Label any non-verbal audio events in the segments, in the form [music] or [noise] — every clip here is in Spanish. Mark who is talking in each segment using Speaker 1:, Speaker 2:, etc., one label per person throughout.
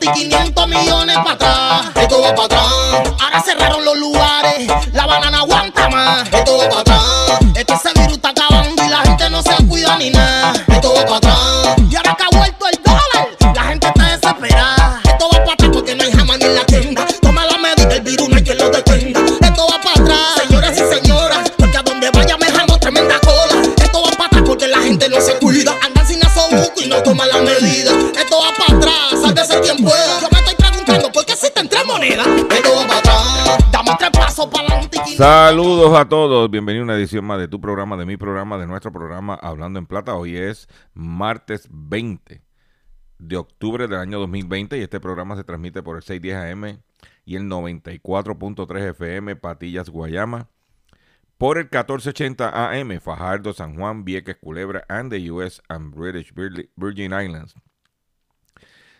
Speaker 1: y 500 millones para atrás. Esto va para atrás. Ahora cerraron los lugares. La banana aguanta más. Esto va para atrás. Es
Speaker 2: Saludos a todos, bienvenido a una edición más de tu programa, de mi programa, de nuestro programa Hablando en Plata. Hoy es martes 20 de octubre del año 2020 y este programa se transmite por el 610 AM y el 94.3 FM Patillas Guayama, por el 1480 AM Fajardo, San Juan, Vieques, Culebra and the US and British Virgin Islands.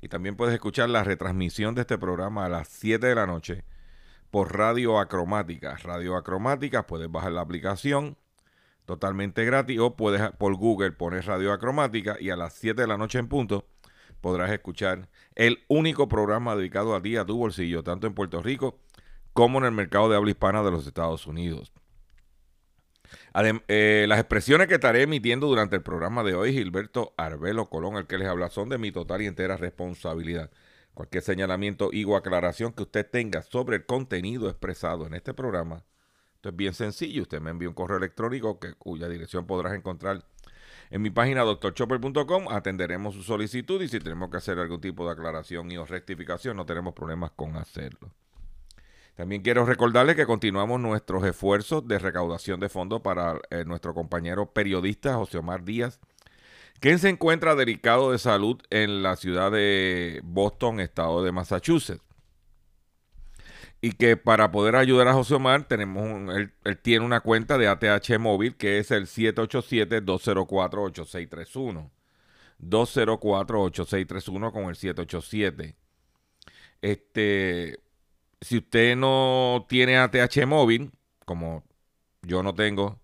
Speaker 2: Y también puedes escuchar la retransmisión de este programa a las 7 de la noche por Radio Acromática. Radio Acromática, puedes bajar la aplicación totalmente gratis o puedes por Google poner Radio Acromática y a las 7 de la noche en punto podrás escuchar el único programa dedicado a ti, a tu bolsillo, tanto en Puerto Rico como en el mercado de habla hispana de los Estados Unidos. Eh, las expresiones que estaré emitiendo durante el programa de hoy, Gilberto Arbelo Colón, el que les habla, son de mi total y entera responsabilidad. Cualquier señalamiento y o aclaración que usted tenga sobre el contenido expresado en este programa, esto es bien sencillo. Usted me envía un correo electrónico que, cuya dirección podrás encontrar en mi página doctorchopper.com. Atenderemos su solicitud y si tenemos que hacer algún tipo de aclaración y o rectificación, no tenemos problemas con hacerlo. También quiero recordarles que continuamos nuestros esfuerzos de recaudación de fondos para eh, nuestro compañero periodista José Omar Díaz, quien se encuentra delicado de salud en la ciudad de Boston, estado de Massachusetts. Y que para poder ayudar a José Omar, tenemos él, él tiene una cuenta de ATH móvil que es el 787-204-8631. 204-8631 con el 787. Este, si usted no tiene ATH móvil, como yo no tengo,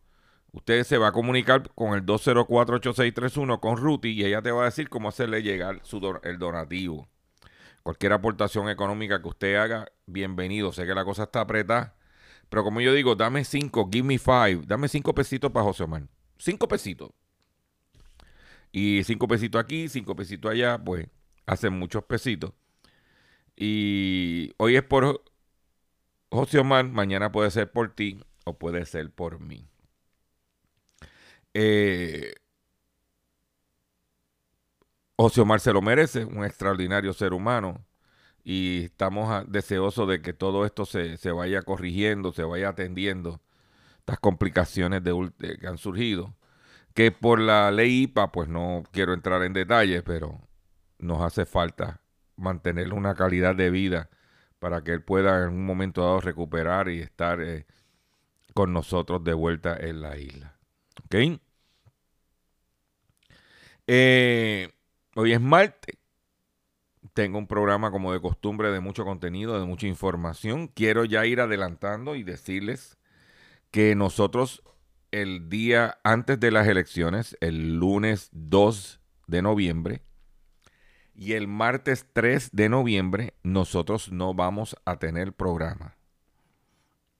Speaker 2: usted se va a comunicar con el 204-8631 con Ruti y ella te va a decir cómo hacerle llegar su el donativo. Cualquier aportación económica que usted haga, bienvenido. Sé que la cosa está apretada, pero como yo digo, dame cinco, give me five, dame cinco pesitos para José Omar. Cinco pesitos. Y cinco pesitos aquí, cinco pesitos allá, pues hacen muchos pesitos. Y hoy es por José Omar, mañana puede ser por ti o puede ser por mí. Eh, José Omar se lo merece, un extraordinario ser humano. Y estamos deseosos de que todo esto se, se vaya corrigiendo, se vaya atendiendo estas complicaciones de- que han surgido. Que por la ley IPA, pues no quiero entrar en detalles, pero nos hace falta mantener una calidad de vida para que él pueda en un momento dado recuperar y estar eh, con nosotros de vuelta en la isla. ¿Ok? Eh, hoy es martes. Tengo un programa como de costumbre de mucho contenido, de mucha información. Quiero ya ir adelantando y decirles que nosotros el día antes de las elecciones, el lunes 2 de noviembre, y el martes 3 de noviembre, nosotros no vamos a tener programa.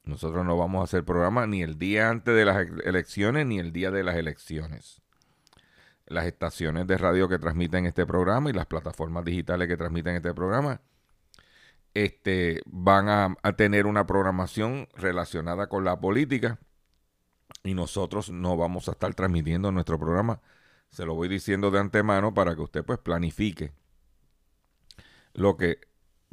Speaker 2: Nosotros no vamos a hacer programa ni el día antes de las elecciones ni el día de las elecciones. las estaciones de radio que transmiten este programa y las plataformas digitales que transmiten este programa este, van a, tener una programación relacionada con la política y nosotros no vamos a estar transmitiendo nuestro programa. Se lo voy diciendo de antemano para que usted pues planifique lo que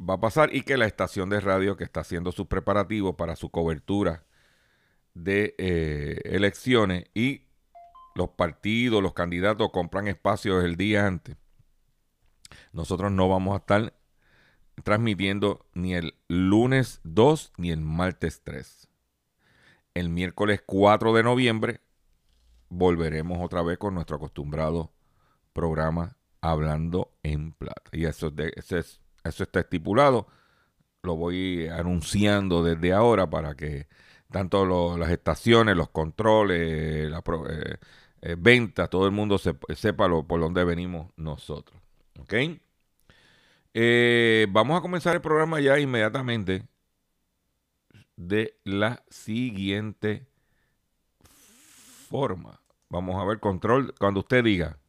Speaker 2: va a pasar y que la estación de radio que está haciendo sus preparativos para su cobertura de eh, elecciones y los partidos, los candidatos compran espacios el día antes. Nosotros no vamos a estar transmitiendo ni el lunes 2 ni el martes 3. El miércoles 4 de noviembre volveremos otra vez con nuestro acostumbrado programa Hablando en Plata. Y eso, eso, está estipulado. Lo voy anunciando desde ahora para que tanto las estaciones, los controles, la eh, eh, venta, todo el mundo sepa por dónde venimos nosotros. ¿Ok? Eh, vamos a comenzar el programa ya inmediatamente de la siguiente forma. Vamos a ver control cuando usted diga.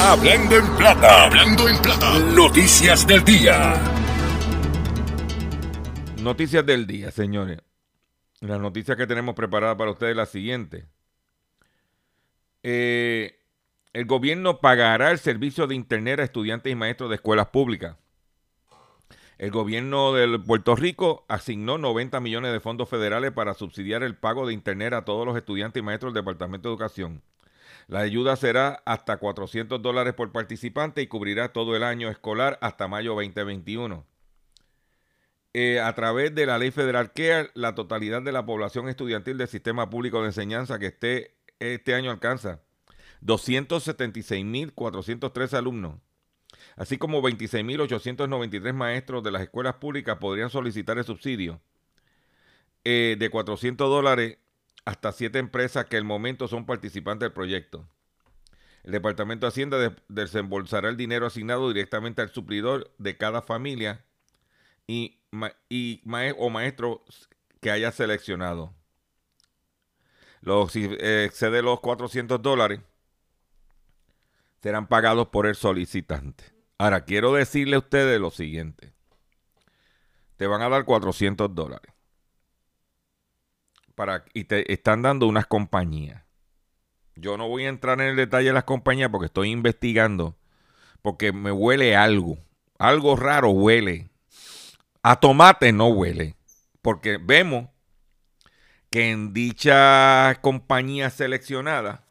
Speaker 3: Hablando en plata, hablando en plata. Noticias del día.
Speaker 2: Noticias del día, señores. La noticia que tenemos preparada para ustedes es la siguiente. Eh, el gobierno pagará el servicio de Internet a estudiantes y maestros de escuelas públicas. El gobierno de Puerto Rico asignó 90 millones de fondos federales para subsidiar el pago de Internet a todos los estudiantes y maestros del Departamento de Educación. La ayuda será hasta 400 dólares por participante y cubrirá todo el año escolar hasta mayo 2021. Eh, a través de la ley federal CARE, la totalidad de la población estudiantil del sistema público de enseñanza que esté este año alcanza 276.403 alumnos, así como 26.893 maestros de las escuelas públicas podrían solicitar el subsidio eh, de 400 dólares hasta siete empresas que el momento son participantes del proyecto. El Departamento de Hacienda desembolsará el dinero asignado directamente al suplidor de cada familia y, o maestro que haya seleccionado. si eh, excede los 400 dólares, serán pagados por el solicitante. Ahora, quiero decirle a ustedes lo siguiente. Te van a dar 400 dólares. Y te están dando unas compañías. Yo no voy a entrar en el detalle de las compañías porque estoy investigando. Porque me huele algo. Algo raro huele. A tomate no huele. Porque vemos que en dicha compañía seleccionada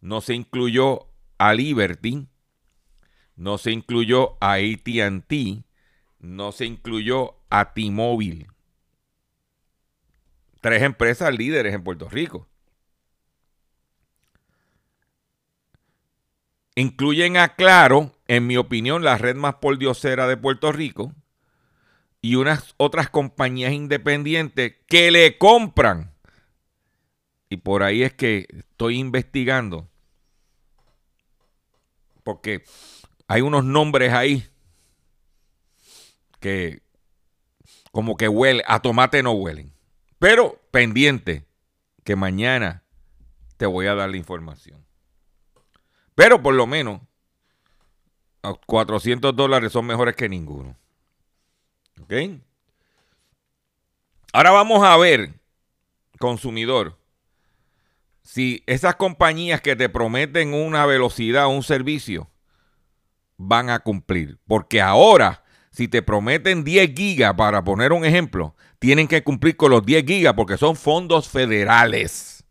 Speaker 2: no se incluyó a Liberty, no se incluyó a ATT, no se incluyó a T-Mobile. Tres empresas líderes en Puerto Rico. Incluyen a Claro, en mi opinión, la red más pordiosera de Puerto Rico y unas otras compañías independientes que le compran. Y por ahí es que estoy investigando porque hay unos nombres ahí que como que huele, a tomate no huelen. Pero pendiente, que mañana te voy a dar la información. Pero por lo menos 400 dólares son mejores que ninguno. ¿Ok? Ahora vamos a ver, consumidor, si esas compañías que te prometen una velocidad, un servicio, van a cumplir. Porque ahora, si te prometen 10 gigas, para poner un ejemplo, tienen que cumplir con los 10 gigas porque son fondos federales.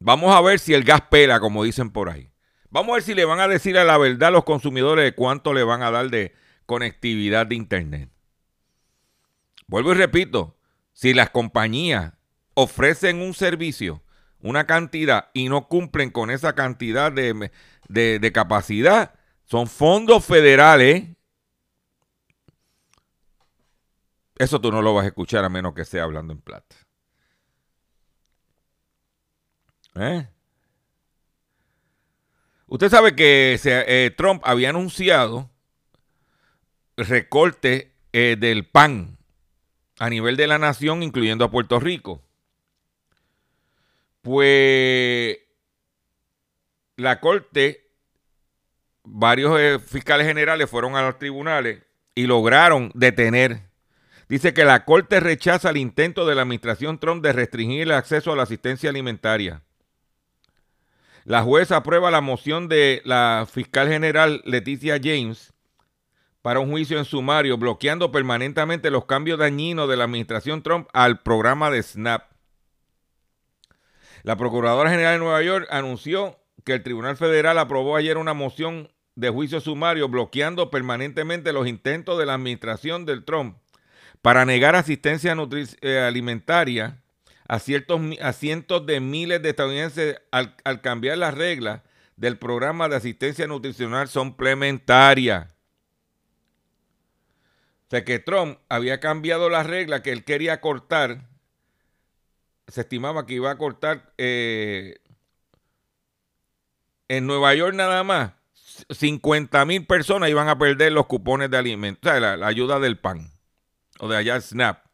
Speaker 2: Vamos a ver si el gas pela, como dicen por ahí. Vamos a ver si le van a decir a la verdad a los consumidores de cuánto le van a dar de conectividad de Internet. Vuelvo y repito, si las compañías ofrecen un servicio, una cantidad, y no cumplen con esa cantidad de, capacidad, son fondos federales. Eso tú no lo vas a escuchar a menos que sea hablando en plata. ¿Eh? Usted sabe que eh, Trump había anunciado recorte eh, del PAN a nivel de la nación, incluyendo a Puerto Rico. Pues la corte, varios fiscales generales fueron a los tribunales y lograron detener. Dice que la corte rechaza el intento de la administración Trump de restringir el acceso a la asistencia alimentaria. La jueza aprueba la moción de la fiscal general Leticia James para un juicio en sumario, bloqueando permanentemente los cambios dañinos de la administración Trump al programa de SNAP. La Procuradora General de Nueva York anunció que el Tribunal Federal aprobó ayer una moción de juicio sumario bloqueando permanentemente los intentos de la administración del Trump para negar asistencia eh, alimentaria a, ciertos, cientos de miles de estadounidenses al, cambiar las reglas del programa de asistencia nutricional suplementaria. O sea que Trump había cambiado la regla que él quería cortar. Se estimaba que iba a cortar eh, en Nueva York nada más. 50 mil personas iban a perder los cupones de alimentos, o sea, la, ayuda del PAN o de allá SNAP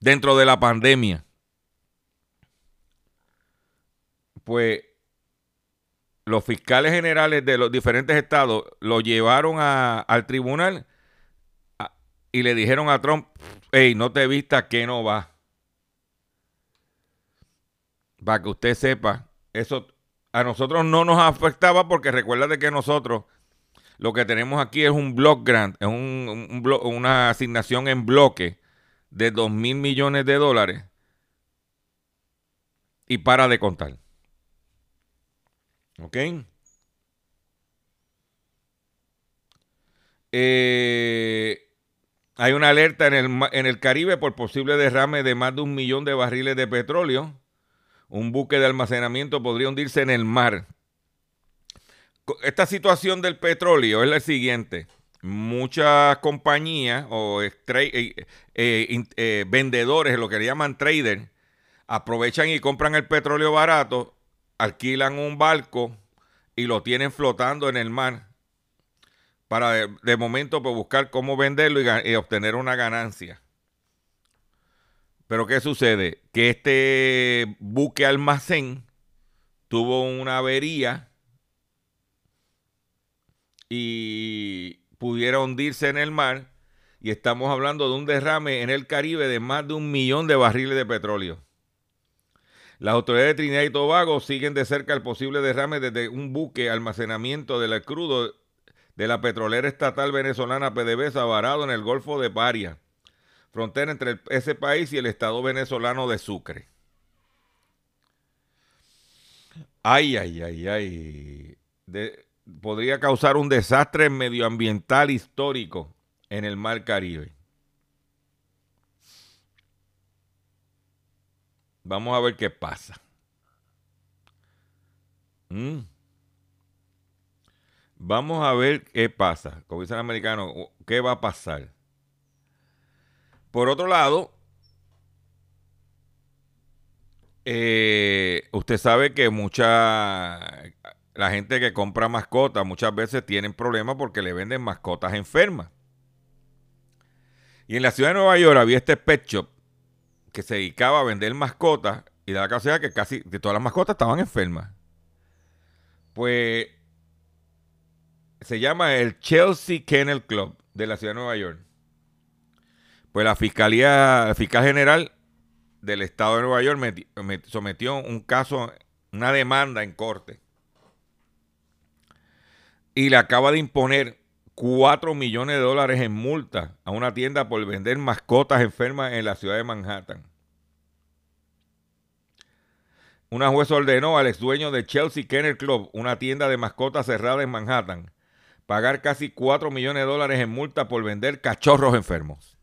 Speaker 2: dentro de la pandemia. Pues los fiscales generales de los diferentes estados lo llevaron al tribunal y le dijeron a Trump, hey, no te vistas que no va. Para que usted sepa, eso a nosotros no nos afectaba porque recuerda que nosotros lo que tenemos aquí es un block grant, es un, una asignación en bloque de 2 mil millones de dólares y para de contar. ¿Ok? Eh, hay una alerta en el, en el Caribe por posible derrame de más de un millón de barriles de petróleo. Un buque de almacenamiento podría hundirse en el mar. Esta situación del petróleo es la siguiente. Muchas compañías o eh, eh, eh, vendedores, lo que le llaman traders, aprovechan y compran el petróleo barato, alquilan un barco y lo tienen flotando en el mar para de, momento pues, buscar cómo venderlo y, obtener una ganancia. Pero ¿qué sucede? Que este buque almacén tuvo una avería y pudiera hundirse en el mar y estamos hablando de un derrame en el Caribe de más de un millón de barriles de petróleo. Las autoridades de Trinidad y Tobago siguen de cerca el posible derrame desde un buque almacenamiento del crudo de la petrolera estatal venezolana PDVSA varado en el Golfo de Paria, frontera entre ese país y el estado venezolano de Sucre. Ay, ay, ay, ay. Podría causar un desastre medioambiental histórico en el Mar Caribe. Vamos a ver qué pasa. Mm. Vamos a ver qué pasa. Como dice el americano, ¿qué va a pasar? Por otro lado, eh, usted sabe que mucha la gente que compra mascotas muchas veces tienen problemas porque le venden mascotas enfermas. Y en la ciudad de Nueva York había este pet shop que se dedicaba a vender mascotas y de la casualidad que casi de todas las mascotas estaban enfermas. Pues se llama el Chelsea Kennel Club de la ciudad de Nueva York. Pues la Fiscalía, Fiscal General del Estado de Nueva York sometió un caso, una demanda en corte. Y le acaba de imponer 4 millones de dólares en multa a una tienda por vender mascotas enfermas en la ciudad de Manhattan. Una juez ordenó al ex dueño de Chelsea Kennel Club, una tienda de mascotas cerrada en Manhattan, pagar casi 4 millones de dólares en multa por vender cachorros enfermos.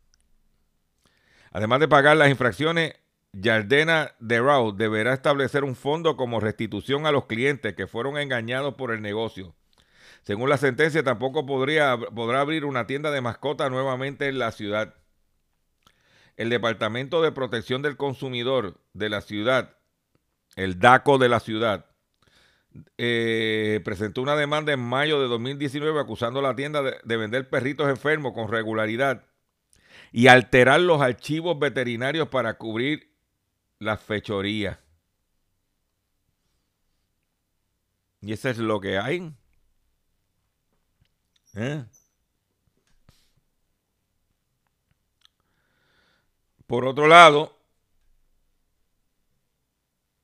Speaker 2: Además de pagar las infracciones, Yardena Raúl deberá establecer un fondo como restitución a los clientes que fueron engañados por el negocio. Según la sentencia, tampoco podría, podrá abrir una tienda de mascotas nuevamente en la ciudad. El Departamento de Protección del Consumidor de la ciudad, el DACO de la ciudad, eh, presentó una demanda en mayo de 2019 acusando a la tienda de, vender perritos enfermos con regularidad y alterar los archivos veterinarios para cubrir las fechorías. Y eso es lo que hay. ¿Eh? Por otro lado,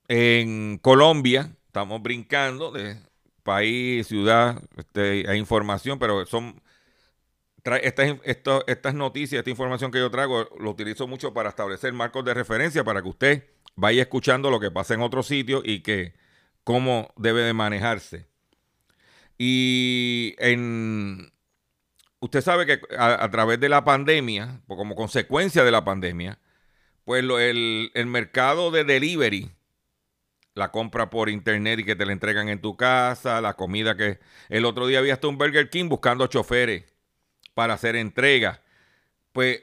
Speaker 2: en Colombia, estamos brincando de país, ciudad, este, hay información, pero son estas, estas noticias, esta información que yo traigo, lo utilizo mucho para establecer marcos de referencia para que usted vaya escuchando lo que pasa en otros sitios y que cómo debe de manejarse. Y en, usted sabe que a, través de la pandemia, como consecuencia de la pandemia, pues el, el, mercado de delivery, la compra por internet y que te la entregan en tu casa, la comida que el otro día había hasta un Burger King buscando choferes para hacer entrega. Pues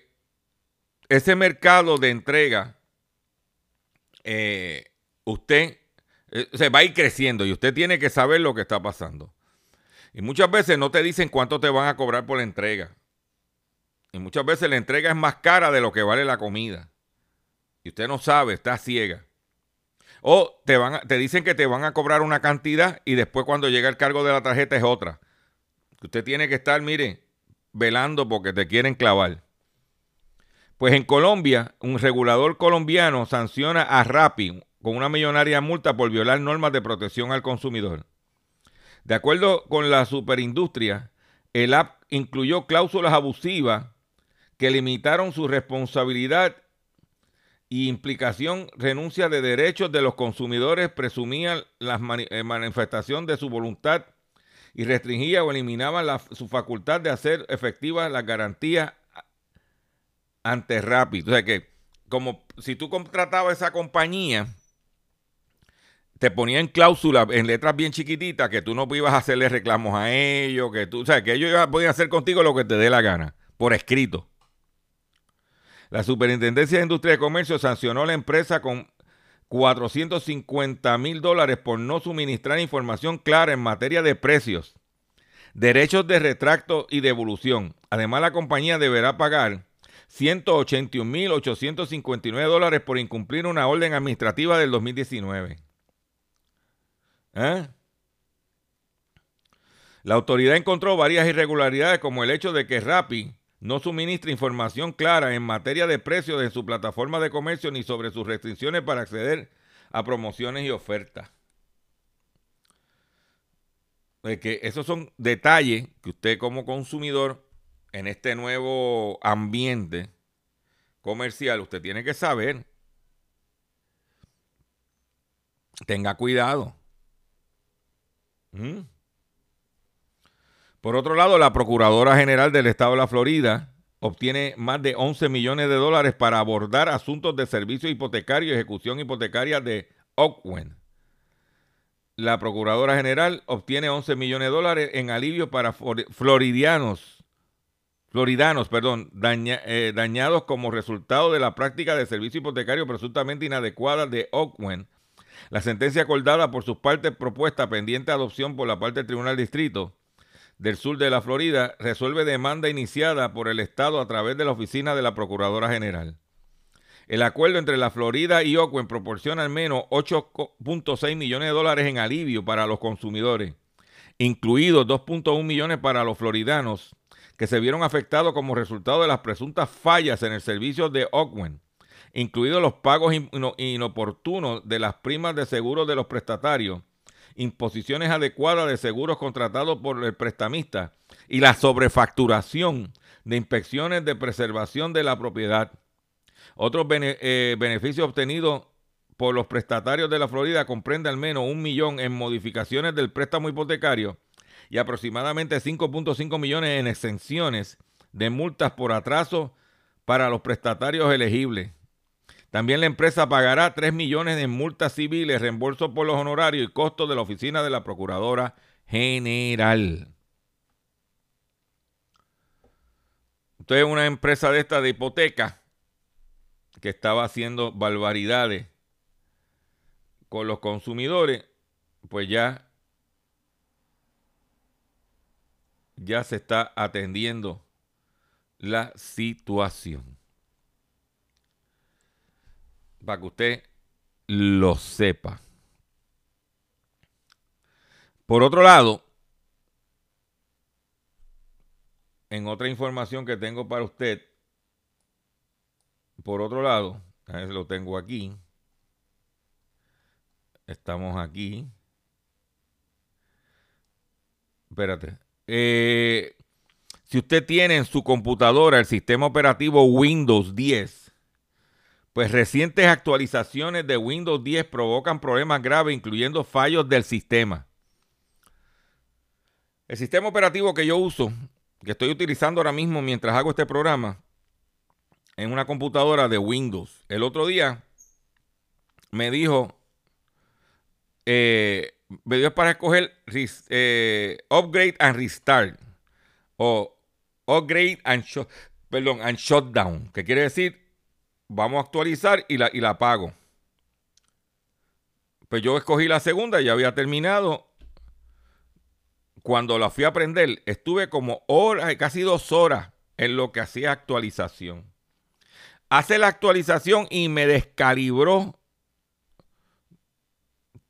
Speaker 2: ese mercado de entrega, eh, usted eh, se va a ir creciendo y usted tiene que saber lo que está pasando. Y muchas veces no te dicen cuánto te van a cobrar por la entrega. Y muchas veces la entrega es más cara de lo que vale la comida. Y usted no sabe, está ciega. O te, van te dicen que te van a cobrar una cantidad y después cuando llega el cargo de la tarjeta es otra. Usted tiene que estar, mire, velando porque te quieren clavar. Pues en Colombia, un regulador colombiano sanciona a Rappi con una millonaria multa por violar normas de protección al consumidor. De acuerdo con la superindustria, el app incluyó cláusulas abusivas que limitaron su responsabilidad y implicación renuncia de derechos de los consumidores, presumía la eh, manifestación de su voluntad y restringía o eliminaba su facultad de hacer efectivas las garantías ante Rapid. O sea que, como si tú contratabas esa compañía, te ponían cláusulas en letras bien chiquititas que tú no ibas a hacerle reclamos a ellos, que tú, o sea, que ellos podían hacer contigo lo que te dé la gana, por escrito. La Superintendencia de Industria y Comercio sancionó a la empresa con 450 mil dólares por no suministrar información clara en materia de precios, derechos de retracto y devolución. Además, la compañía deberá pagar 181.859 dólares por incumplir una orden administrativa del 2019. ¿Eh? La autoridad encontró varias irregularidades como el hecho de que Rappi no suministra información clara en materia de precios en su plataforma de comercio ni sobre sus restricciones para acceder a promociones y ofertas. que esos son detalles que usted como consumidor en este nuevo ambiente comercial, usted tiene que saber. Tenga cuidado. Por otro lado, la Procuradora General del Estado de la Florida obtiene más de 11 millones de dólares para abordar asuntos de servicio hipotecario y ejecución hipotecaria de Oakland. La Procuradora General obtiene 11 millones de dólares en alivio para floridianos, floridanos perdón, eh, dañados como resultado de la práctica de servicio hipotecario presuntamente inadecuada de Oakland la sentencia acordada por sus partes propuesta pendiente de adopción por la parte del Tribunal Distrito del Sur de la Florida resuelve demanda iniciada por el Estado a través de la oficina de la Procuradora General. El acuerdo entre la Florida y Oakland proporciona al menos 8.6 millones de dólares en alivio para los consumidores, incluidos 2.1 millones para los floridanos que se vieron afectados como resultado de las presuntas fallas en el servicio de Oakland incluidos los pagos inoportunos de las primas de seguro de los prestatarios, imposiciones adecuadas de seguros contratados por el prestamista y la sobrefacturación de inspecciones de preservación de la propiedad. Otros eh, beneficios obtenidos por los prestatarios de la Florida comprenden al menos un millón en modificaciones del préstamo hipotecario y aproximadamente 5.5 millones en exenciones de multas por atraso para los prestatarios elegibles. También la empresa pagará 3 millones en multas civiles, reembolso por los honorarios y costos de la oficina de la Procuradora General. Usted es una empresa de esta de hipoteca que estaba haciendo barbaridades con los consumidores, pues ya, ya se está atendiendo la situación para que usted lo sepa. Por otro lado, en otra información que tengo para usted, por otro lado, lo tengo aquí. Estamos aquí. Espérate. Eh, si usted tiene en su computadora el sistema operativo Windows 10, pues recientes actualizaciones de Windows 10 provocan problemas graves, incluyendo fallos del sistema. El sistema operativo que yo uso, que estoy utilizando ahora mismo mientras hago este programa, en una computadora de Windows. El otro día me dijo, eh, me dio para escoger eh, Upgrade and Restart o Upgrade and, perdón, and Shutdown, que quiere decir vamos a actualizar y la, y la apago. Pues yo escogí la segunda, ya había terminado. Cuando la fui a aprender, estuve como horas, casi dos horas en lo que hacía actualización. Hace la actualización y me descalibró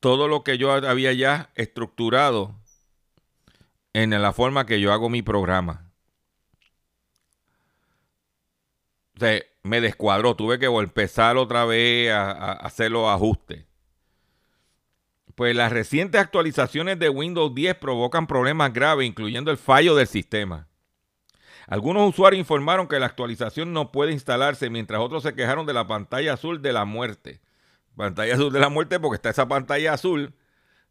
Speaker 2: todo lo que yo había ya estructurado en la forma que yo hago mi programa. O me descuadró, tuve que empezar otra vez a, hacer los ajustes. Pues las recientes actualizaciones de Windows 10 provocan problemas graves, incluyendo el fallo del sistema. Algunos usuarios informaron que la actualización no puede instalarse, mientras otros se quejaron de la pantalla azul de la muerte. Pantalla azul de la muerte porque está esa pantalla azul,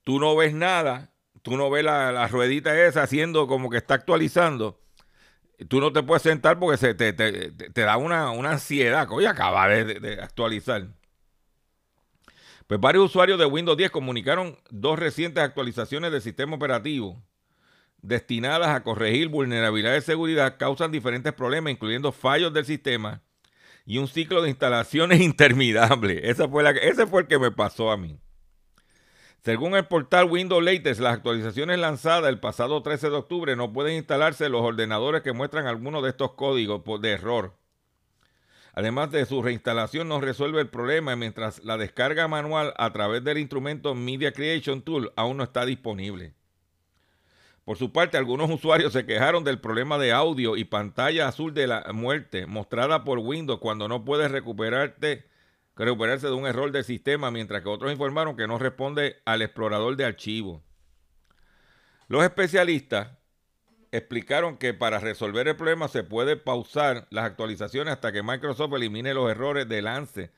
Speaker 2: tú no ves nada, tú no ves la, la ruedita esa haciendo como que está actualizando tú no te puedes sentar porque se te, da una, ansiedad. Oye, acaba de, de, actualizar. Pues varios usuarios de Windows 10 comunicaron dos recientes actualizaciones del sistema operativo destinadas a corregir vulnerabilidades de seguridad causan diferentes problemas, incluyendo fallos del sistema y un ciclo de instalaciones [laughs] interminable. Esa fue la, ese fue el que me pasó a mí. Según el portal Windows Latest, las actualizaciones lanzadas el pasado 13 de octubre no pueden instalarse en los ordenadores que muestran algunos de estos códigos de error. Además de su reinstalación no resuelve el problema mientras la descarga manual a través del instrumento Media Creation Tool aún no está disponible. Por su parte, algunos usuarios se quejaron del problema de audio y pantalla azul de la muerte mostrada por Windows cuando no puedes recuperarte recuperarse de un error del sistema, mientras que otros informaron que no responde al explorador de archivos. Los especialistas explicaron que para resolver el problema se puede pausar las actualizaciones hasta que Microsoft elimine los errores de lance.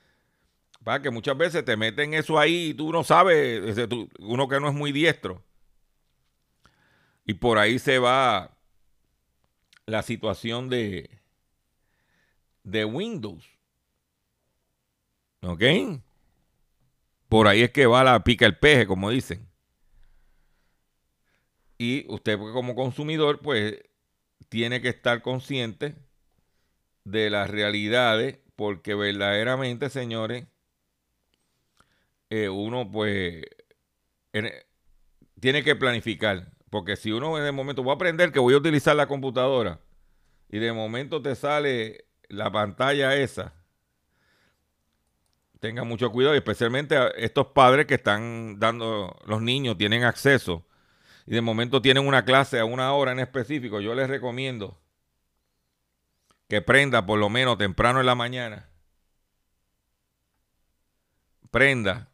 Speaker 2: Para que muchas veces te meten eso ahí y tú no sabes, uno que no es muy diestro. Y por ahí se va la situación de, de Windows. ¿Ok? Por ahí es que va la pica el peje, como dicen. Y usted como consumidor, pues, tiene que estar consciente de las realidades, porque verdaderamente, señores, eh, uno, pues, tiene que planificar. Porque si uno en el momento voy a aprender que voy a utilizar la computadora y de momento te sale la pantalla esa tengan mucho cuidado, y especialmente estos padres que están dando, los niños tienen acceso y de momento tienen una clase a una hora en específico, yo les recomiendo que prenda por lo menos temprano en la mañana. Prenda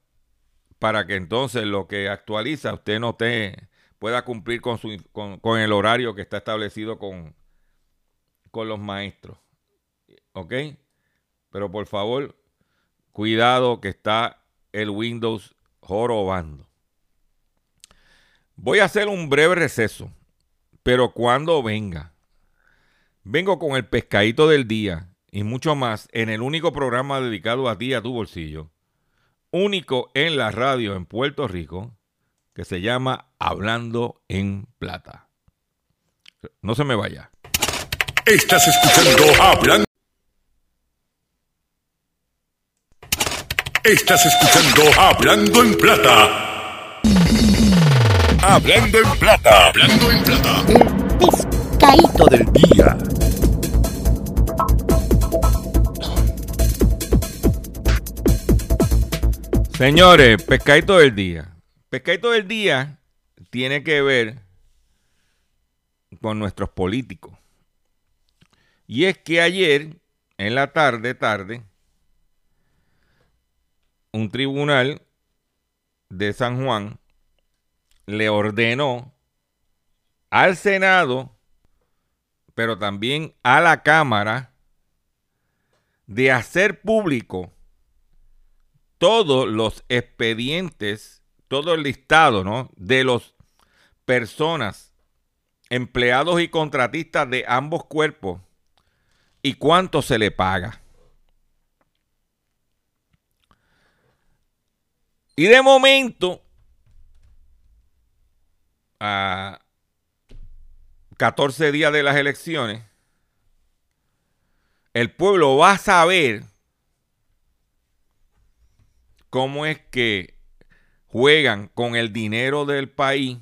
Speaker 2: para que entonces lo que actualiza usted no te pueda cumplir con, su, con, el horario que está establecido con, con los maestros. ¿Ok? Pero por favor, Cuidado que está el Windows jorobando. Voy a hacer un breve receso, pero cuando venga, vengo con el pescadito del día y mucho más en el único programa dedicado a ti, a tu bolsillo, único en la radio en Puerto Rico, que se llama Hablando en Plata. No se me vaya.
Speaker 3: Estás escuchando Hablando. Estás escuchando Hablando en Plata. Hablando en Plata. Hablando en Plata.
Speaker 4: El pescadito del día.
Speaker 2: Señores, pescadito del día. Pescadito del día tiene que ver con nuestros políticos. Y es que ayer, en la tarde, tarde, un tribunal de San Juan le ordenó al Senado, pero también a la Cámara, de hacer público todos los expedientes, todo el listado, ¿no? De las personas, empleados y contratistas de ambos cuerpos y cuánto se le paga. Y de momento, a 14 días de las elecciones, el pueblo va a saber cómo es que juegan con el dinero del país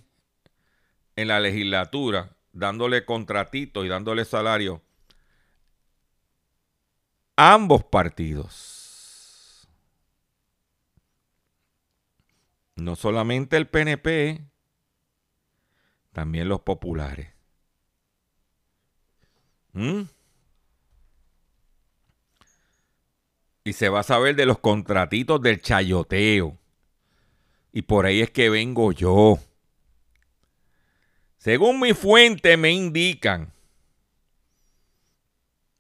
Speaker 2: en la legislatura, dándole contratitos y dándole salario a ambos partidos. No solamente el PNP, también los populares. ¿Mm? Y se va a saber de los contratitos del chayoteo. Y por ahí es que vengo yo. Según mi fuente me indican,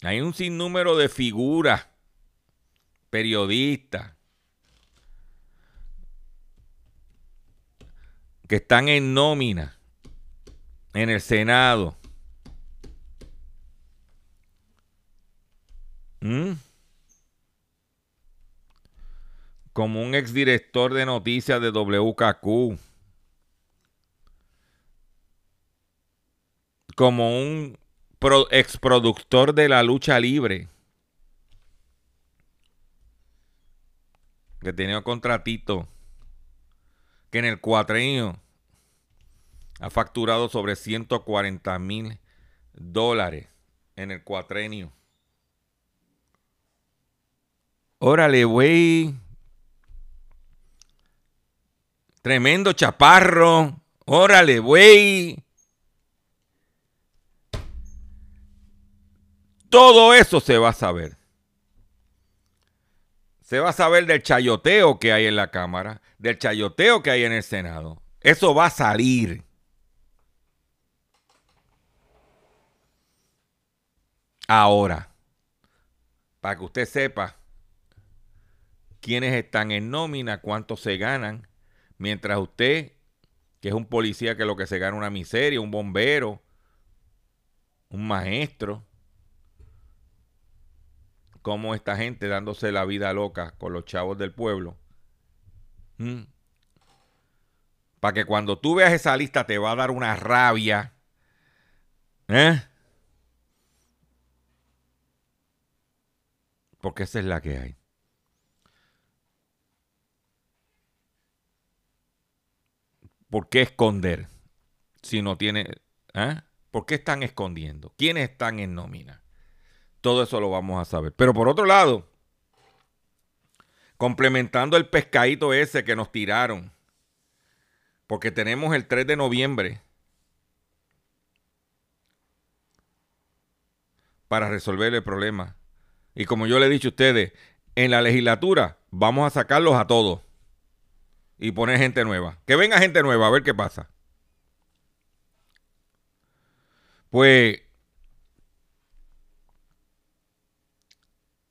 Speaker 2: hay un sinnúmero de figuras, periodistas, que están en nómina en el Senado. ¿Mm? Como un exdirector de noticias de WKQ. Como un exproductor de la lucha libre. Que tenía un contratito. Que en el cuatrenio ha facturado sobre 140 mil dólares en el cuatrenio. Órale, güey. Tremendo chaparro. Órale, güey. Todo eso se va a saber. Se va a saber del chayoteo que hay en la Cámara, del chayoteo que hay en el Senado. Eso va a salir. Ahora, para que usted sepa quiénes están en nómina, cuántos se ganan, mientras usted, que es un policía que lo que se gana una miseria, un bombero, un maestro, como esta gente dándose la vida loca con los chavos del pueblo. ¿Mm? Para que cuando tú veas esa lista te va a dar una rabia. ¿Eh? Porque esa es la que hay. ¿Por qué esconder si no tiene... ¿eh? ¿Por qué están escondiendo? ¿Quiénes están en nómina? Todo eso lo vamos a saber. Pero por otro lado, complementando el pescadito ese que nos tiraron, porque tenemos el 3 de noviembre para resolver el problema. Y como yo le he dicho a ustedes, en la legislatura vamos a sacarlos a todos y poner gente nueva. Que venga gente nueva a ver qué pasa. Pues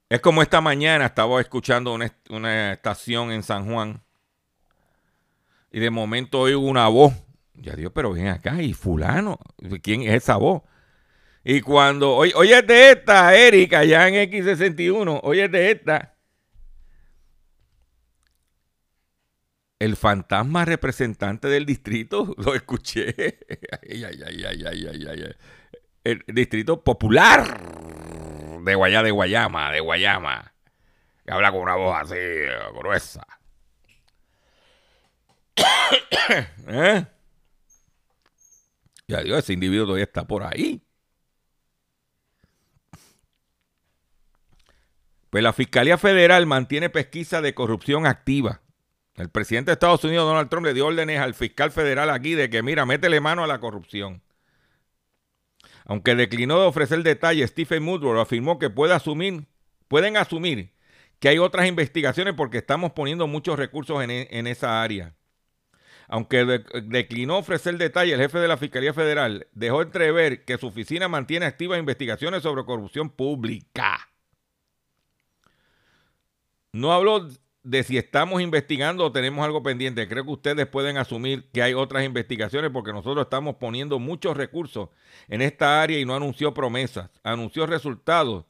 Speaker 2: es como esta mañana estaba escuchando una, estación en San Juan y de momento oigo una voz. Ya Dios, pero ven acá y fulano, ¿quién es esa voz? Y cuando, oye, oye de esta, Erika, ya en X61, oye de esta. El fantasma representante del distrito, [laughs] lo escuché. El distrito popular de Guayá de Guayama, de Guayama. Que habla con una voz así, gruesa. [coughs] ¿Eh? Ya Dios, ese individuo todavía está por ahí. Pues la Fiscalía Federal mantiene pesquisa de corrupción activa El presidente de Estados Unidos, Donald Trump, le dio órdenes al fiscal federal aquí de que, mira, métele mano a la corrupción. Aunque declinó de ofrecer detalles, Stephen Woodward afirmó que puede asumir, pueden asumir que hay otras investigaciones porque estamos poniendo muchos recursos en, e, en esa área. Aunque declinó ofrecer detalles, el jefe de la Fiscalía Federal dejó entrever que su oficina mantiene activas investigaciones sobre corrupción pública. No habló de si estamos investigando o tenemos algo pendiente. Creo que ustedes pueden asumir que hay otras investigaciones porque nosotros estamos poniendo muchos recursos en esta área y no anunció promesas, anunció resultados.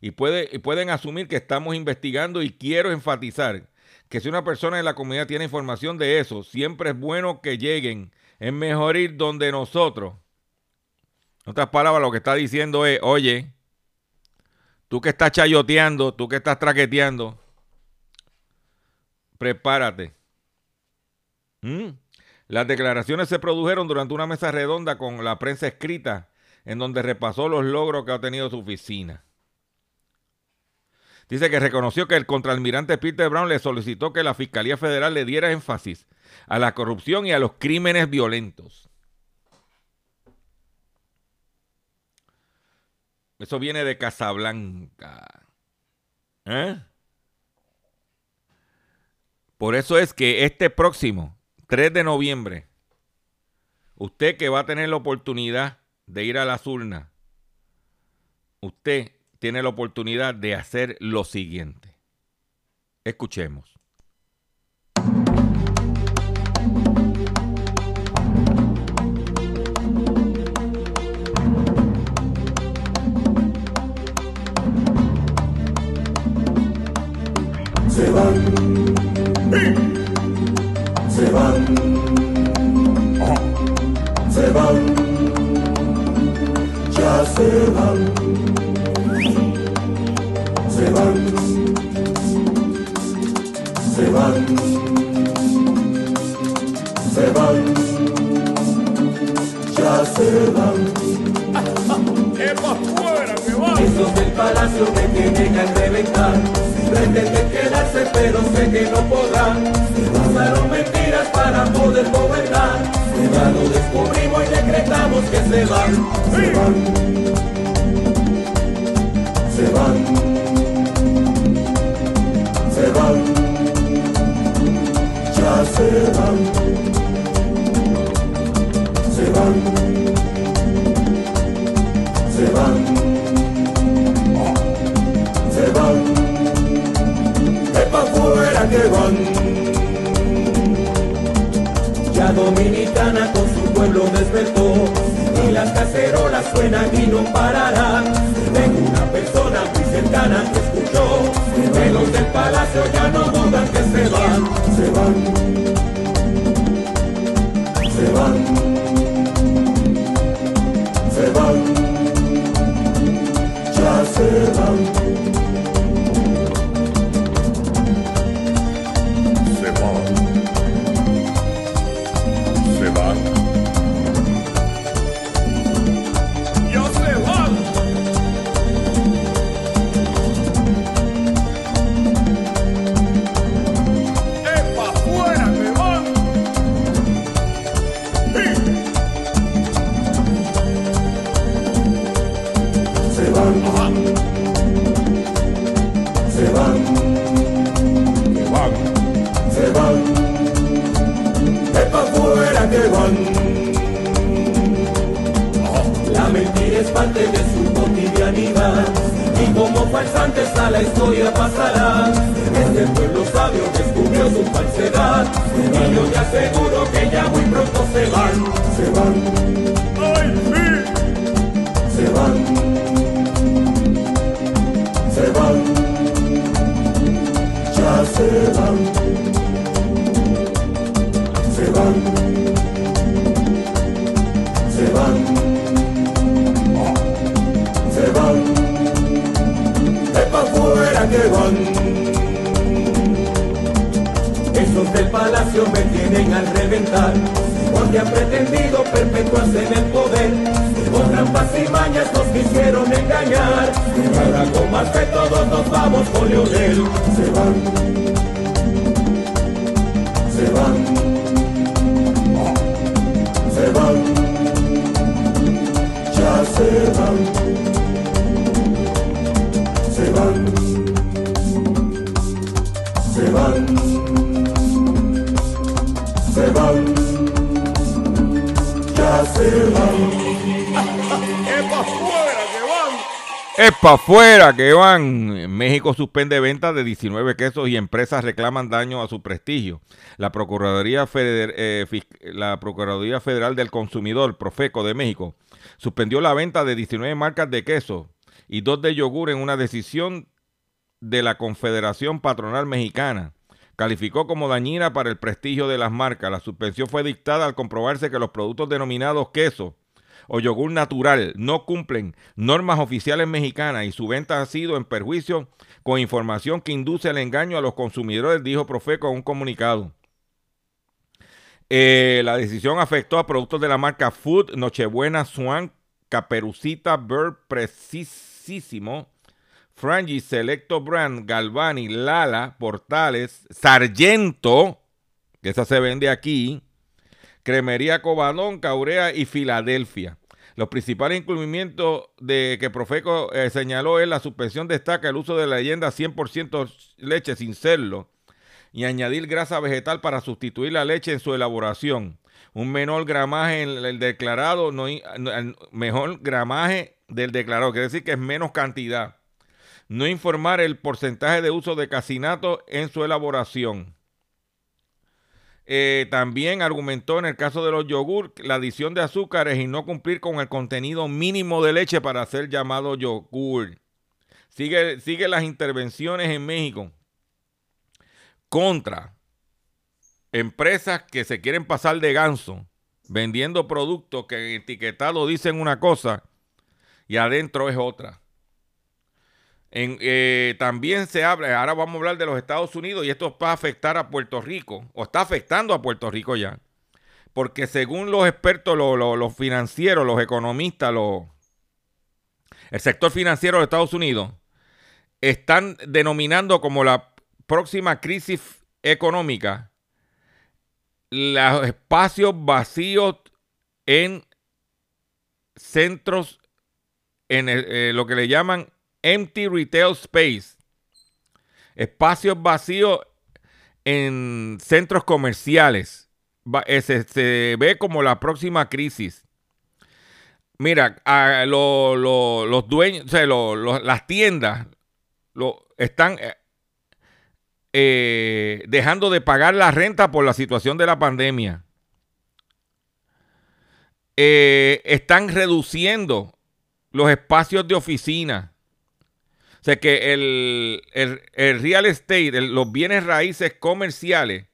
Speaker 2: Y, puede, pueden asumir que estamos investigando y quiero enfatizar que si una persona en la comunidad tiene información de eso, siempre es bueno que lleguen. Es mejor ir donde nosotros. En otras palabras, lo que está diciendo es, oye, tú que estás chayoteando, tú que estás traqueteando, prepárate. ¿Mm? Las declaraciones se produjeron durante una mesa redonda con la prensa escrita, en donde repasó los logros que ha tenido su oficina. Dice que reconoció que el contraalmirante Peter Brown le solicitó que la Fiscalía Federal le diera énfasis a la corrupción y a los crímenes violentos. Eso viene de Casablanca. ¿Eh? Por eso es que este próximo 3 de noviembre, usted que va a tener la oportunidad de ir a las urnas, usted tiene la oportunidad de hacer lo siguiente. Escuchemos.
Speaker 5: Para
Speaker 2: afuera que van. México suspende ventas de 19 quesos y empresas reclaman daño a su prestigio. La Procuraduría, eh, la Procuraduría Federal del Consumidor, Profeco de México, suspendió la venta de 19 marcas de queso y dos de yogur en una decisión de la Confederación Patronal Mexicana. Calificó como dañina para el prestigio de las marcas. La suspensión fue dictada al comprobarse que los productos denominados queso o yogur natural no cumplen normas oficiales mexicanas y su venta ha sido en perjuicio con información que induce al engaño a los consumidores, dijo Profeco en un comunicado. Eh, la decisión afectó a productos de la marca Food, Nochebuena, Swan, Caperucita, Bird, Precisísimo, Frangi, Selecto Brand, Galvani, Lala, Portales, Sargento, que esa se vende aquí, Cremería Cobadón, Caurea y Filadelfia. Los principales incumplimientos de que Profeco eh, señaló es la suspensión destaca el uso de la leyenda 100% leche sin serlo y añadir grasa vegetal para sustituir la leche en su elaboración. Un menor gramaje en el declarado, mejor gramaje del declarado, quiere decir que es menos cantidad. No informar el porcentaje de uso de casinato en su elaboración. Eh, también argumentó en el caso de los yogur la adición de azúcares y no cumplir con el contenido mínimo de leche para ser llamado yogur. Sigue, sigue las intervenciones en México contra empresas que se quieren pasar de ganso vendiendo productos que en etiquetado dicen una cosa y adentro es otra. Eh, también se habla, ahora vamos a hablar de los Estados Unidos y esto va a afectar a Puerto Rico, o está afectando a Puerto Rico ya. Porque según los expertos, lo- lo- los financieros, los economistas, el sector financiero de Estados Unidos, están denominando como la próxima crisis económica los espacios vacíos en centros, en eh, lo que le llaman empty retail space, espacios vacíos en centros comerciales. Eh, se, ve como la próxima crisis. Mira, los dueños, o sea, las tiendas están eh, eh, dejando de pagar la renta por la situación de la pandemia. Están reduciendo los espacios de oficina. O sea que el, el- el real estate, los bienes raíces comerciales,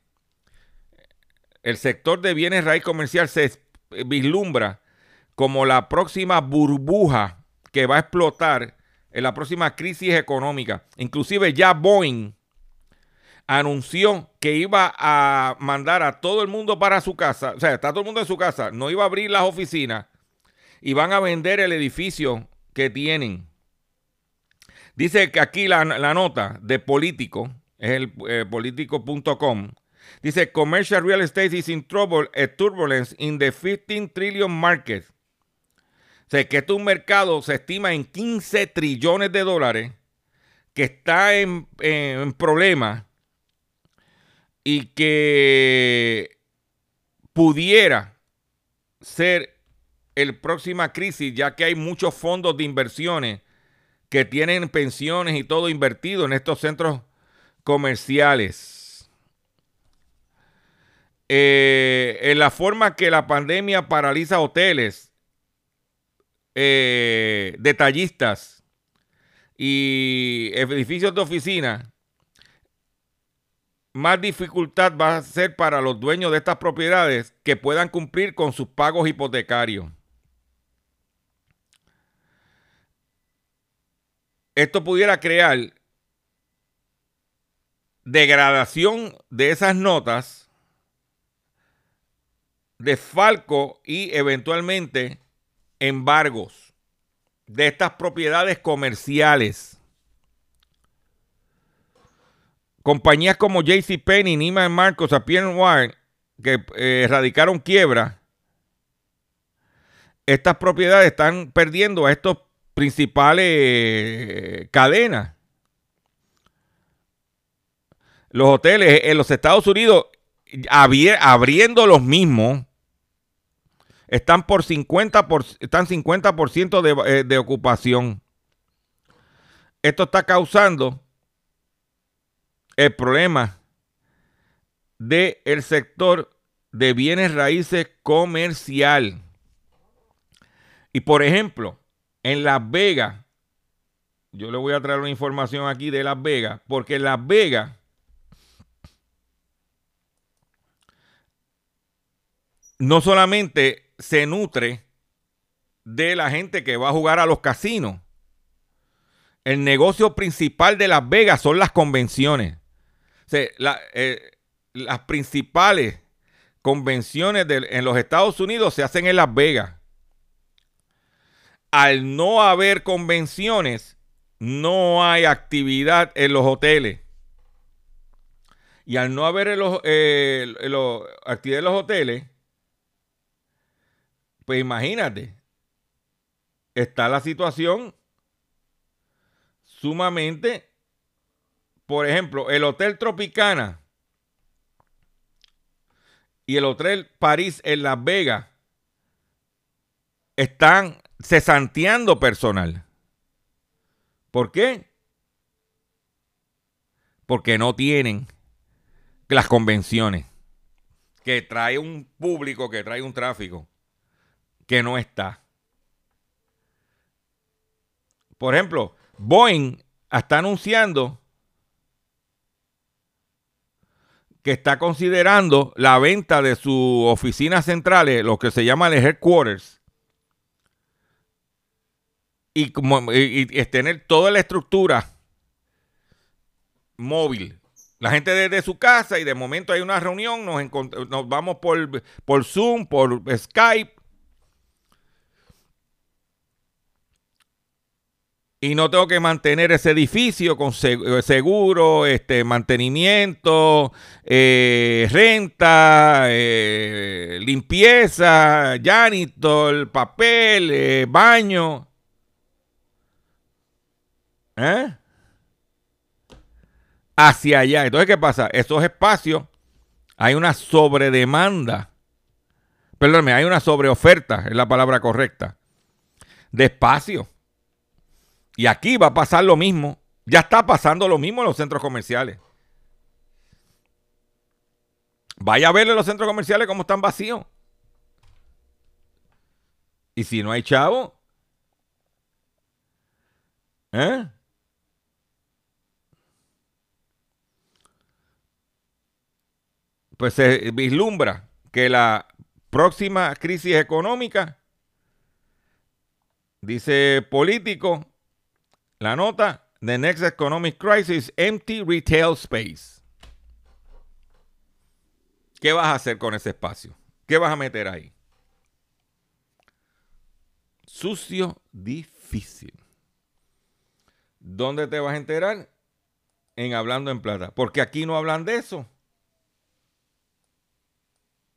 Speaker 2: el sector de bienes raíz comercial se vislumbra como la próxima burbuja que va a explotar en la próxima crisis económica. Inclusive ya Boeing anunció que iba a mandar a todo el mundo para su casa, o sea, está todo el mundo en su casa, no iba a abrir las oficinas y van a vender el edificio que tienen. Dice que aquí la, nota de político, es el eh, político.com, dice Commercial Real Estate is in trouble, a turbulence in the 15 trillion market. O sea, que este es un mercado, se estima en 15 trillones de dólares, que está en, en, en problemas y que pudiera ser el próxima crisis, ya que hay muchos fondos de inversiones que tienen pensiones y todo invertido en estos centros comerciales. Eh, en la forma que la pandemia paraliza hoteles, eh, detallistas y edificios de oficina, más dificultad va a ser para los dueños de estas propiedades que puedan cumplir con sus pagos hipotecarios. Esto pudiera crear degradación de esas notas, desfalco y eventualmente embargos de estas propiedades comerciales. Compañías como JCPenney, Neiman Marcos, Appian Wine, que eh, radicaron quiebra, estas propiedades están perdiendo a estos principales eh, cadenas. Los hoteles en los Estados Unidos abri- abriendo los mismos están por 50%, por, están 50 de, eh, de ocupación. Esto está causando el problema del el sector de bienes raíces comercial. Y por ejemplo, en Las Vegas, yo le voy a traer una información aquí de Las Vegas, porque Las Vegas no solamente se nutre de la gente que va a jugar a los casinos. El negocio principal de Las Vegas son las convenciones. Eh, las principales convenciones en los Estados Unidos se hacen en Las Vegas. Al no haber convenciones, no hay actividad en los hoteles. Y al no haber los, eh, actividad en los hoteles, pues imagínate, está la situación sumamente, por ejemplo, el Hotel Tropicana y el Hotel París en Las Vegas están cesanteando personal. ¿Por qué? Porque no tienen las convenciones que trae un público, que trae un tráfico que no está. Por ejemplo, Boeing está anunciando que está considerando la venta de sus oficinas centrales, lo que se llama el headquarters, y, como, tener toda la estructura móvil. La gente desde su casa y de momento hay una reunión, nos, nos vamos por, por Zoom, por Skype, y no tengo que mantener ese edificio con eh, seguro, este, mantenimiento, eh, renta, eh, limpieza, janitor, papel, baño. Hacia allá. Entonces, ¿qué pasa? Esos espacios, hay una sobredemanda. Perdóname, hay una sobreoferta, es la palabra correcta, de espacio. Y aquí va a pasar lo mismo. Ya está pasando lo mismo en los centros comerciales. Vaya a verle los centros comerciales cómo están vacíos. Y si no hay chavo, ¿eh? Pues se vislumbra que la próxima crisis económica, dice político, la nota, The Next Economic Crisis, Empty Retail Space. ¿Qué vas a hacer con ese espacio? ¿Qué vas a meter ahí? Sucio, difícil. ¿Dónde te vas a enterar? En Hablando en Plata. Porque aquí no hablan de eso.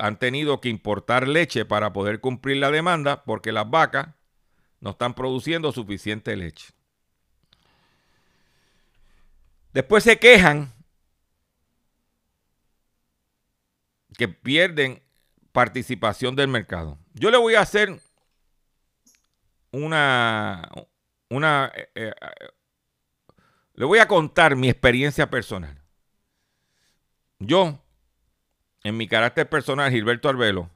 Speaker 2: han tenido que importar leche para poder cumplir la demanda porque las vacas no están produciendo suficiente leche. Después se quejan que pierden participación del mercado. Yo le voy a hacer una, una, eh, eh, le voy a contar mi experiencia personal. Yo en mi carácter personal, Gilberto Arbelo,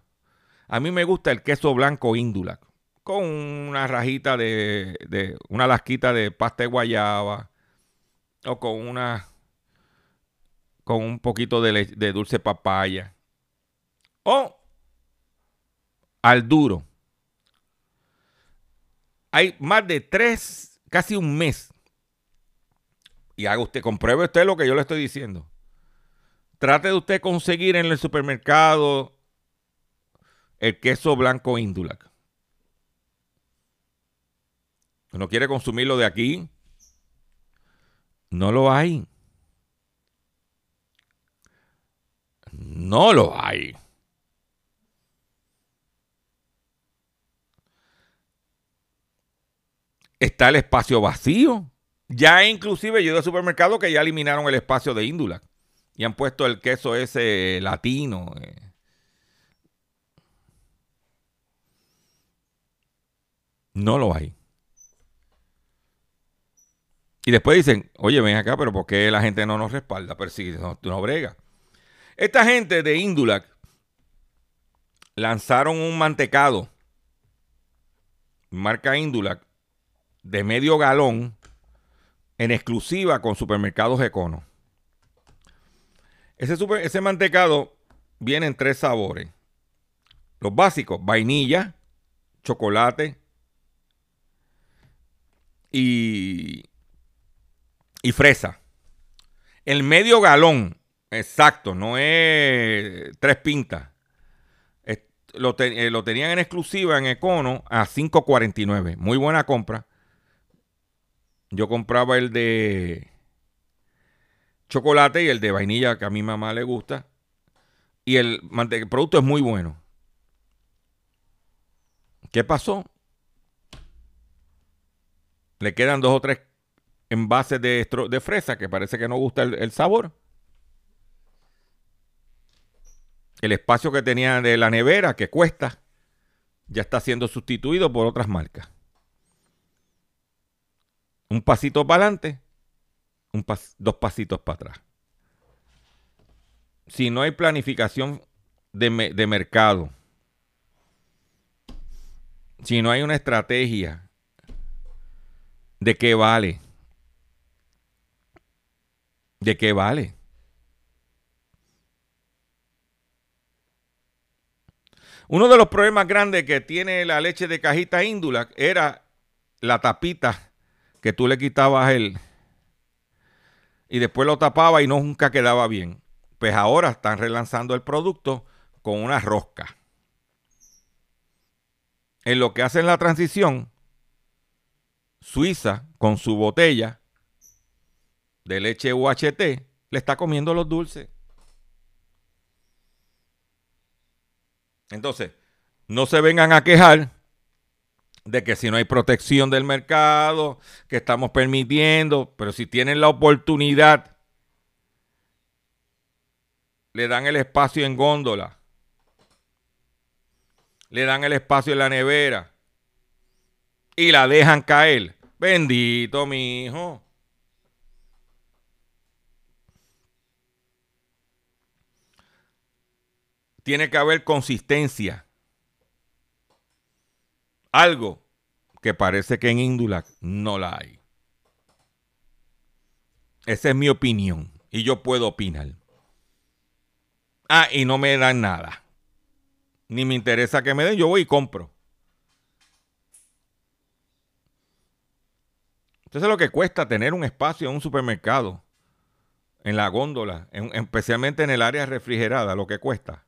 Speaker 2: a mí me gusta el queso blanco Indulac, con una rajita de, una lasquita de pasta de guayaba, o con una, con un poquito de, de dulce papaya, o al duro. Hay más de tres, casi un mes. Y haga usted, compruebe usted lo que yo le estoy diciendo. Trate de usted conseguir en el supermercado el queso blanco Indulac. ¿No quiere consumirlo de aquí? No lo hay. No lo hay. Está el espacio vacío. Ya inclusive yo a supermercados que ya eliminaron el espacio de Indulac y han puesto el queso ese latino. eh. No lo hay. Y después dicen, oye, ven acá, pero ¿por qué la gente no nos respalda? Pero si no, no brega. Esta gente de Indulac lanzaron un mantecado, marca Indulac, de medio galón, en exclusiva con supermercados Econo. Ese, super- ese mantecado viene en tres sabores. Los básicos, vainilla, chocolate y, y fresa. El medio galón, exacto, no es tres pintas. Lo, eh, lo tenían en exclusiva en Econo a 5.49. Muy buena compra. Yo compraba el de chocolate y el de vainilla que a mi mamá le gusta. Y el, producto es muy bueno. ¿Qué pasó? Le quedan dos o tres envases de, de fresa que parece que no gusta el, el sabor. El espacio que tenía de la nevera, que cuesta, ya está siendo sustituido por otras marcas. Un pasito para adelante, un pas- dos pasitos para atrás. Si no hay planificación de, de mercado, si no hay una estrategia de qué vale, de qué vale. Uno de los problemas grandes que tiene la leche de cajita Indulac era la tapita que tú le quitabas el y después lo tapaba y no nunca quedaba bien. Pues ahora están relanzando el producto con una rosca. En lo que hacen la transición, Suiza con su botella de leche UHT le está comiendo los dulces. Entonces, no se vengan a quejar de que si no hay protección del mercado, que estamos permitiendo, pero si tienen la oportunidad, le dan el espacio en góndola, le dan el espacio en la nevera y la dejan caer. Bendito mi hijo. Tiene que haber consistencia. Algo que parece que en Indulac no la hay. Esa es mi opinión y yo puedo opinar. Ah, y no me dan nada. Ni me interesa que me den, yo voy y compro. Entonces lo que cuesta tener un espacio en un supermercado, en la góndola, en- especialmente en el área refrigerada, lo que cuesta.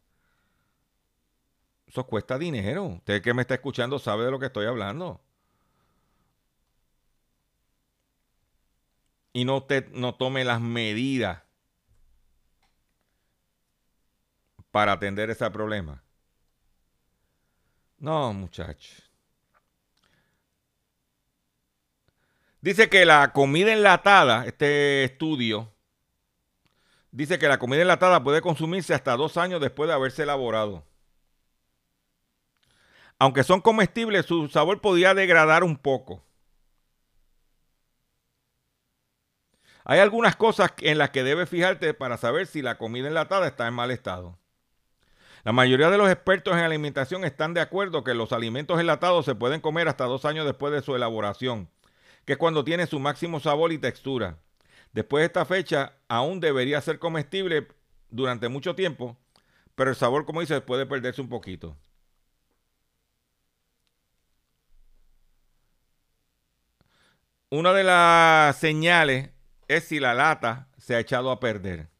Speaker 2: Eso cuesta dinero. Usted que me está escuchando sabe de lo que estoy hablando. Y no, te, no tome las medidas para atender ese problema. No, muchachos. Dice que la comida enlatada, este estudio, dice que la comida enlatada puede consumirse hasta dos años después de haberse elaborado. Aunque son comestibles, su sabor podría degradar un poco. Hay algunas cosas en las que debes fijarte para saber si la comida enlatada está en mal estado. La mayoría de los expertos en alimentación están de acuerdo que los alimentos enlatados se pueden comer hasta dos años después de su elaboración, que es cuando tiene su máximo sabor y textura. Después de esta fecha, aún debería ser comestible durante mucho tiempo, pero el sabor, como dice, puede perderse un poquito. Una de las señales es si la lata se ha echado a perder.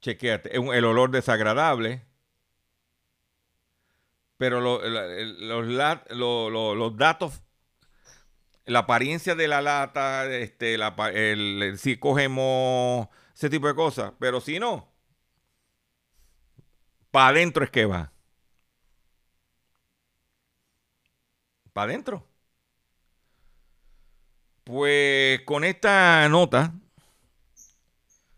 Speaker 2: Chequéate, el olor desagradable. Pero los, datos, la apariencia de la lata, este, si cogemos ese tipo de cosas, pero si no, para adentro es que va. Para adentro. Pues con esta nota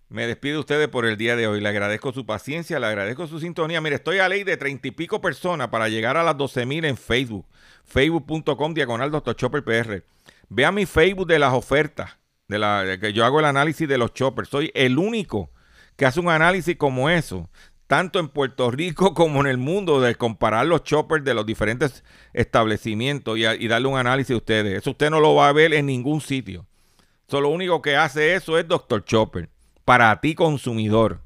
Speaker 2: me despido de ustedes por el día de hoy. Le agradezco su paciencia, le agradezco su sintonía. Mire, estoy a ley de treinta y pico personas para llegar a las 12 mil en Facebook. Facebook.com diagonal Dr. Chopper PR. Vea mi Facebook de las ofertas. De la, que yo hago el análisis de los choppers. Soy el único que hace un análisis como eso. Tanto en Puerto Rico [laughs] como en el mundo, de comparar los choppers de los diferentes establecimientos y, darle un análisis a ustedes. Eso usted no lo va a ver en ningún sitio. Eso lo único que hace eso es Dr. Chopper para ti consumidor.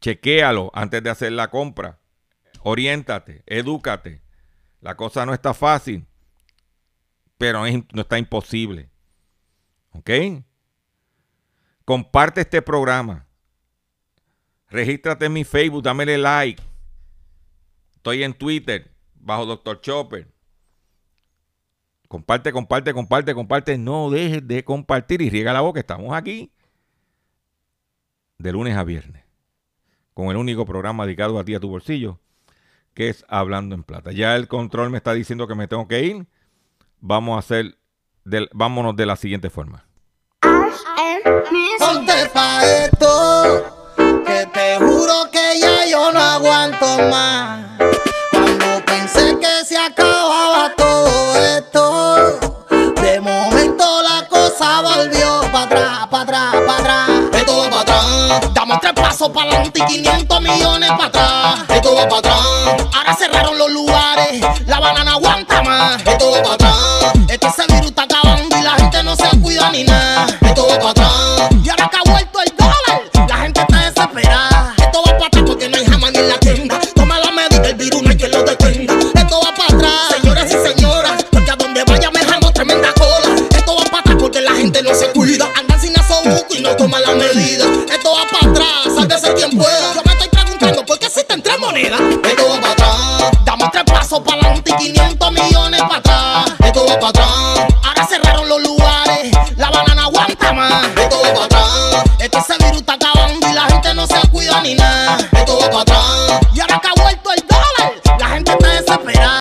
Speaker 2: Chequéalo antes de hacer la compra. Oriéntate, edúcate. La cosa no está fácil, pero no está imposible. ¿Ok? Comparte este programa. Regístrate en mi Facebook, dámele like. Estoy en Twitter, bajo Dr. Chopper. Comparte, comparte, comparte, comparte. No dejes de compartir y riega la boca. Estamos aquí de lunes a viernes, con el único programa dedicado a ti, a tu bolsillo, que es Hablando en Plata. Ya el control me está diciendo que me tengo que ir. Vamos a hacer, del, vámonos de la siguiente forma.
Speaker 1: Ponte pa' esto, que te juro que ya yo no aguanto más. Cuando pensé que se acababa todo esto, de momento la cosa volvió para atrás, para atrás, para atrás. Esto va para atrás. Damos tres pasos para adelante y 500 millones para atrás. Esto va para atrás. Ahora cerraron los lugares. La banana aguanta más. Esto va para atrás. Este ese virus está acabando y la gente no se cuida ni nada. Esto va para atrás. No toman la medida. Esto va para atrás, sálvese quien pueda. Yo me estoy preguntando por qué existen tres monedas. Esto va para atrás. Damos tres pasos para adelante y 500 millones para atrás. Esto va para atrás.